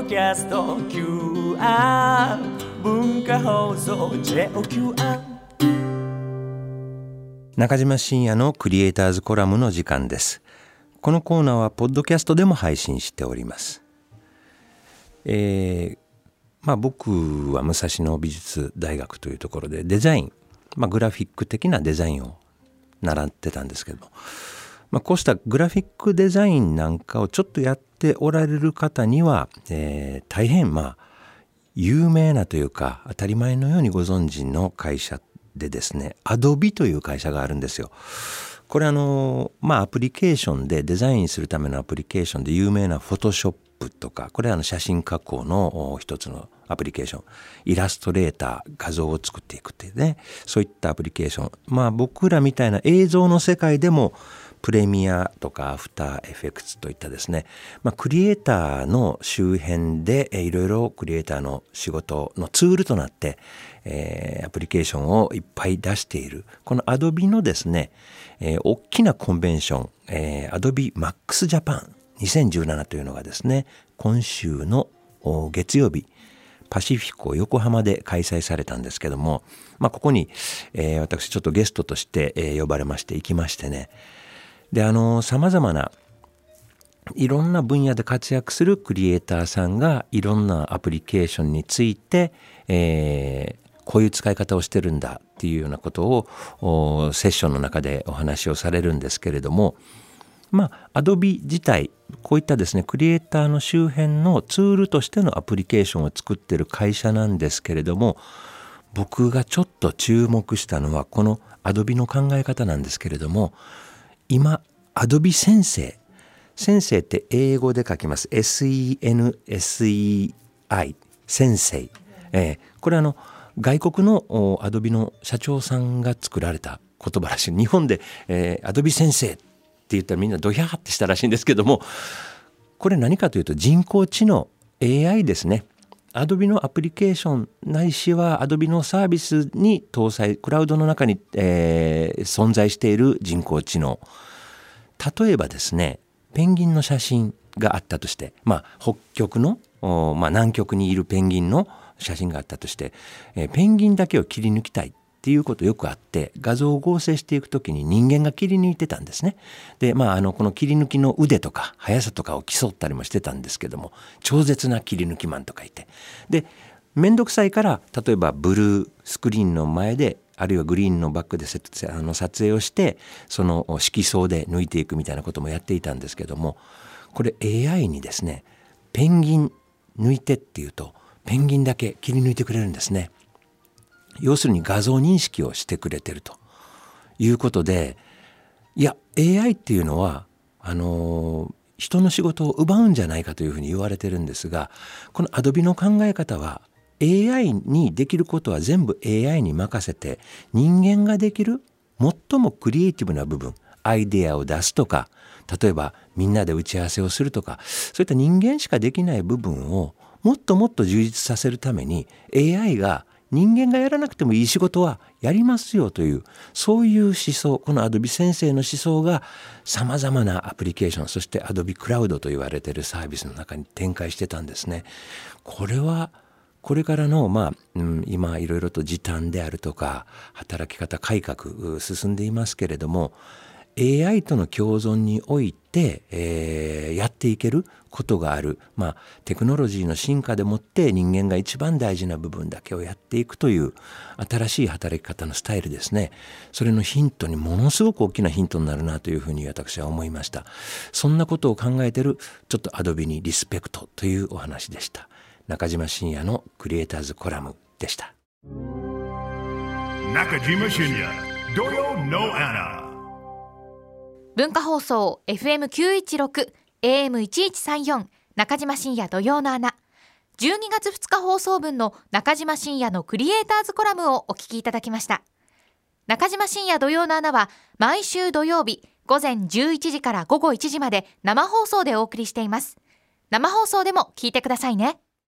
ドキャスト QR 文化放送 JOQR 中島信也のクリエイターズコラムの時間です。このコーナーはポッドキャストでも配信しております。えー、まあ僕は武蔵野美術大学というところでデザイン、まあ、グラフィック的なデザインを習ってたんですけどもまあ、こうしたグラフィックデザインなんかをちょっとやっておられる方には、えー、大変まあ有名なというか当たり前のようにご存知の会社でですねアドビという会社があるんですよ。これあのまあアプリケーションでデザインするためのアプリケーションで有名なフォトショップとかこれはあの写真加工の一つのアプリケーションイラストレーター画像を作っていくっていうねそういったアプリケーションまあ僕らみたいな映像の世界でもプレミアとかアフターエフェクツといったですね、まあ、クリエイターの周辺でいろいろクリエイターの仕事のツールとなって、えー、アプリケーションをいっぱい出しているこの Adobe のですね、えー、大きなコンベンション、えー、Adobe Max Japan 2017というのがですね今週の月曜日パシフィコ横浜で開催されたんですけども、まあ、ここに、えー、私ちょっとゲストとして、えー、呼ばれまして行きましてねであのさまざまないろんな分野で活躍するクリエイターさんがいろんなアプリケーションについて、えー、こういう使い方をしてるんだっていうようなことをセッションの中でお話をされるんですけれどもまあ Adobe 自体こういったですねクリエイターの周辺のツールとしてのアプリケーションを作ってる会社なんですけれども僕がちょっと注目したのはこの Adobe の考え方なんですけれども今、アドビ先生。先生って英語で書きます。S-E-N-S-E-I。先生。えー、これあの、外国のアドビの社長さんが作られた言葉らしい。日本で、えー、アドビ先生って言ったらみんなドヒャーってしたらしいんですけども、これ何かというと人工知能 AI ですね。アドビのアプリケーションないしはアドビのサービスに搭載クラウドの中に、えー、存在している人工知能。例えばですねペンギンの写真があったとしてまあ北極の、まあ、南極にいるペンギンの写真があったとして、えー、ペンギンだけを切り抜きたい。っていうことよくあって画像を合成していく時に人間が切り抜いてたんですね。でまああのこの切り抜きの腕とか速さとかを競ったりもしてたんですけども超絶な切り抜きマンとかいてで面倒くさいから例えばブルースクリーンの前であるいはグリーンのバックであの撮影をしてその色相で抜いていくみたいなこともやっていたんですけどもこれ AI にですねペンギン抜いてっていうとペンギンだけ切り抜いてくれるんですね。要するに画像認識をしてくれてるということでいや AI っていうのはあの人の仕事を奪うんじゃないかというふうに言われてるんですがこの Adobe の考え方は AI にできることは全部 AI に任せて人間ができる最もクリエイティブな部分アイデアを出すとか例えばみんなで打ち合わせをするとかそういった人間しかできない部分をもっともっと充実させるために AI が人間がやらなくてもいい仕事はやりますよというそういう思想この Adobe 先生の思想がさまざまなアプリケーションそして Adobe クラウドと言われているサービスの中に展開してたんですね。これはこれからの、まあ、うん、今いろいろと時短であるとか働き方改革進んでいますけれども AI との共存において、えー、やっていけることがある、まあ、テクノロジーの進化でもって人間が一番大事な部分だけをやっていくという新しい働き方のスタイルですね。それのヒントにものすごく大きなヒントになるなというふうに私は思いました。そんなことを考えてるちょっとアドビにリスペクトというお話でした。中島信也のクリエイターズコラムでした。中島信也土曜のアナ。文化放送 FM916 AM1134 中島深夜土曜の穴12月2日放送分の中島深夜のクリエイターズコラムをお聞きいただきました。中島深夜土曜の穴は毎週土曜日午前11時から午後1時まで生放送でお送りしています。生放送でも聞いてくださいね。